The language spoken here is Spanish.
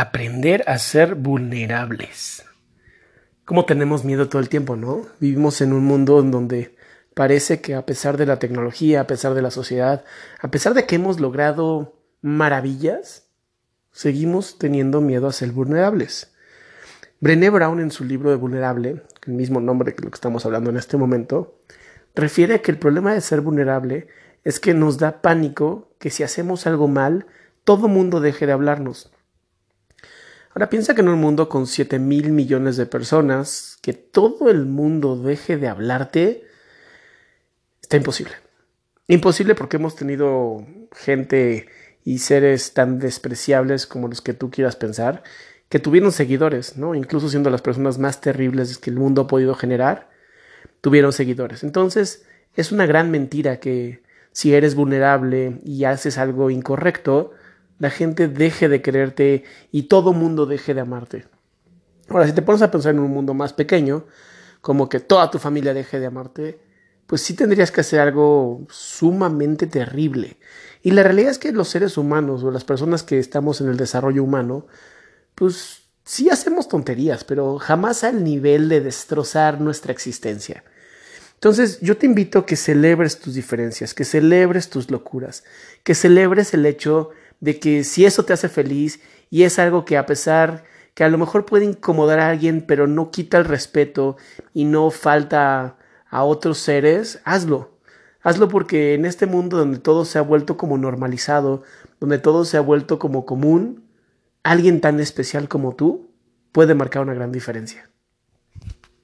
aprender a ser vulnerables. Como tenemos miedo todo el tiempo, ¿no? Vivimos en un mundo en donde parece que a pesar de la tecnología, a pesar de la sociedad, a pesar de que hemos logrado maravillas, seguimos teniendo miedo a ser vulnerables. Brené Brown en su libro de Vulnerable, el mismo nombre que lo que estamos hablando en este momento, refiere a que el problema de ser vulnerable es que nos da pánico que si hacemos algo mal, todo mundo deje de hablarnos. Ahora piensa que en un mundo con 7 mil millones de personas, que todo el mundo deje de hablarte, está imposible. Imposible porque hemos tenido gente y seres tan despreciables como los que tú quieras pensar, que tuvieron seguidores, ¿no? Incluso siendo las personas más terribles que el mundo ha podido generar, tuvieron seguidores. Entonces, es una gran mentira que si eres vulnerable y haces algo incorrecto, la gente deje de quererte y todo mundo deje de amarte. Ahora, si te pones a pensar en un mundo más pequeño, como que toda tu familia deje de amarte, pues sí tendrías que hacer algo sumamente terrible. Y la realidad es que los seres humanos o las personas que estamos en el desarrollo humano, pues sí hacemos tonterías, pero jamás al nivel de destrozar nuestra existencia. Entonces yo te invito a que celebres tus diferencias, que celebres tus locuras, que celebres el hecho de que si eso te hace feliz y es algo que a pesar que a lo mejor puede incomodar a alguien, pero no quita el respeto y no falta a otros seres, hazlo. Hazlo porque en este mundo donde todo se ha vuelto como normalizado, donde todo se ha vuelto como común, alguien tan especial como tú puede marcar una gran diferencia.